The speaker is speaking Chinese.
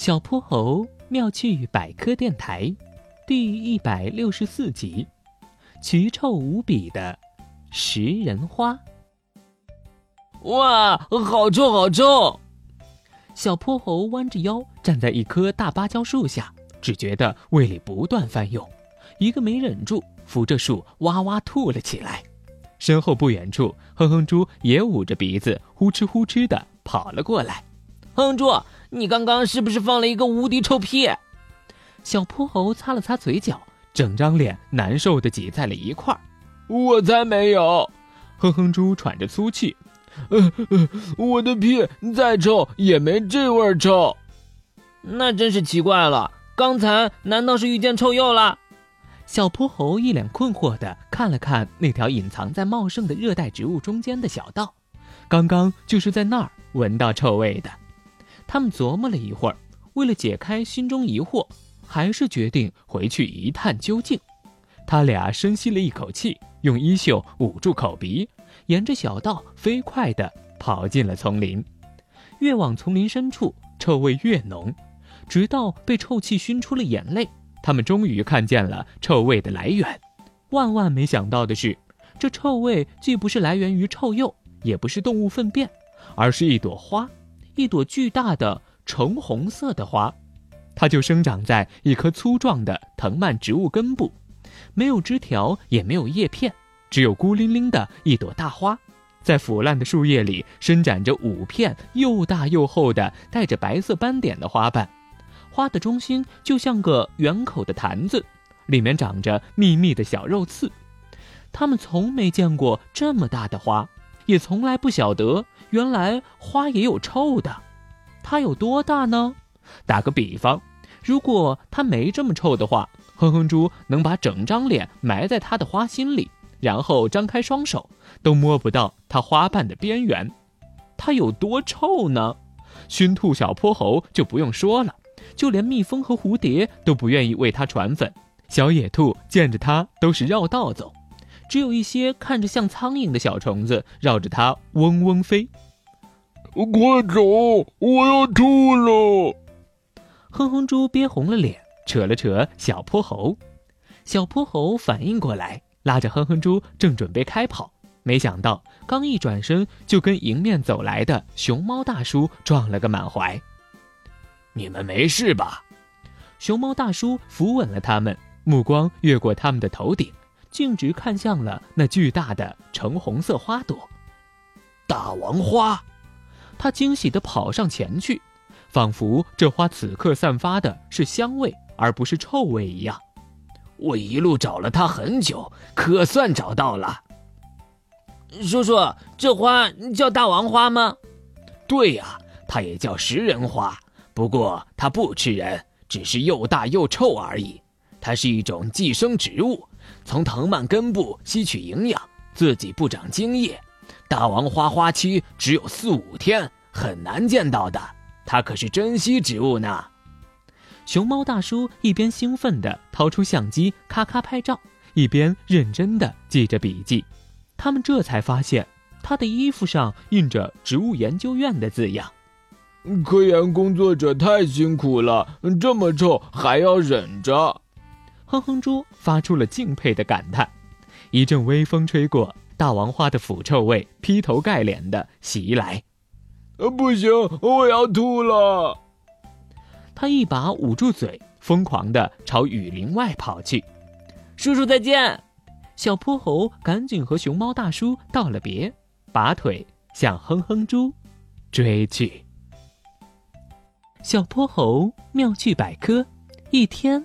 小泼猴妙趣百科电台，第一百六十四集：奇臭无比的食人花。哇，好臭，好臭！小泼猴弯着腰站在一棵大芭蕉树下，只觉得胃里不断翻涌，一个没忍住，扶着树哇哇吐了起来。身后不远处，哼哼猪也捂着鼻子，呼哧呼哧的跑了过来。哼哼猪。你刚刚是不是放了一个无敌臭屁？小泼猴擦了擦嘴角，整张脸难受的挤在了一块儿。我才没有！哼哼猪喘着粗气，呃呃，我的屁再臭也没这味儿臭。那真是奇怪了，刚才难道是遇见臭鼬了？小泼猴一脸困惑的看了看那条隐藏在茂盛的热带植物中间的小道，刚刚就是在那儿闻到臭味的。他们琢磨了一会儿，为了解开心中疑惑，还是决定回去一探究竟。他俩深吸了一口气，用衣袖捂住口鼻，沿着小道飞快地跑进了丛林。越往丛林深处，臭味越浓，直到被臭气熏出了眼泪。他们终于看见了臭味的来源。万万没想到的是，这臭味既不是来源于臭鼬，也不是动物粪便，而是一朵花。一朵巨大的橙红色的花，它就生长在一棵粗壮的藤蔓植物根部，没有枝条，也没有叶片，只有孤零零的一朵大花，在腐烂的树叶里伸展着五片又大又厚的带着白色斑点的花瓣，花的中心就像个圆口的坛子，里面长着密密的小肉刺。他们从没见过这么大的花。也从来不晓得，原来花也有臭的。它有多大呢？打个比方，如果它没这么臭的话，哼哼猪能把整张脸埋在它的花心里，然后张开双手都摸不到它花瓣的边缘。它有多臭呢？熏兔小泼猴就不用说了，就连蜜蜂和蝴蝶都不愿意为它传粉。小野兔见着它都是绕道走。只有一些看着像苍蝇的小虫子绕着它嗡嗡飞。快走！我要吐了！哼哼猪憋红了脸，扯了扯小泼猴。小泼猴反应过来，拉着哼哼猪正准备开跑，没想到刚一转身，就跟迎面走来的熊猫大叔撞了个满怀。你们没事吧？熊猫大叔扶稳了他们，目光越过他们的头顶。径直看向了那巨大的橙红色花朵，大王花。他惊喜地跑上前去，仿佛这花此刻散发的是香味，而不是臭味一样。我一路找了它很久，可算找到了。叔叔，这花叫大王花吗？对呀，它也叫食人花，不过它不吃人，只是又大又臭而已。它是一种寄生植物。从藤蔓根部吸取营养，自己不长茎叶。大王花花期只有四五天，很难见到的。它可是珍稀植物呢。熊猫大叔一边兴奋地掏出相机咔咔拍照，一边认真地记着笔记。他们这才发现，他的衣服上印着植物研究院的字样。科研工作者太辛苦了，这么臭还要忍着。哼哼猪发出了敬佩的感叹，一阵微风吹过，大王花的腐臭味劈头盖脸的袭来。呃，不行，我要吐了！他一把捂住嘴，疯狂的朝雨林外跑去。叔叔再见！小泼猴赶紧和熊猫大叔道了别，拔腿向哼哼猪追去。小泼猴妙趣百科，一天。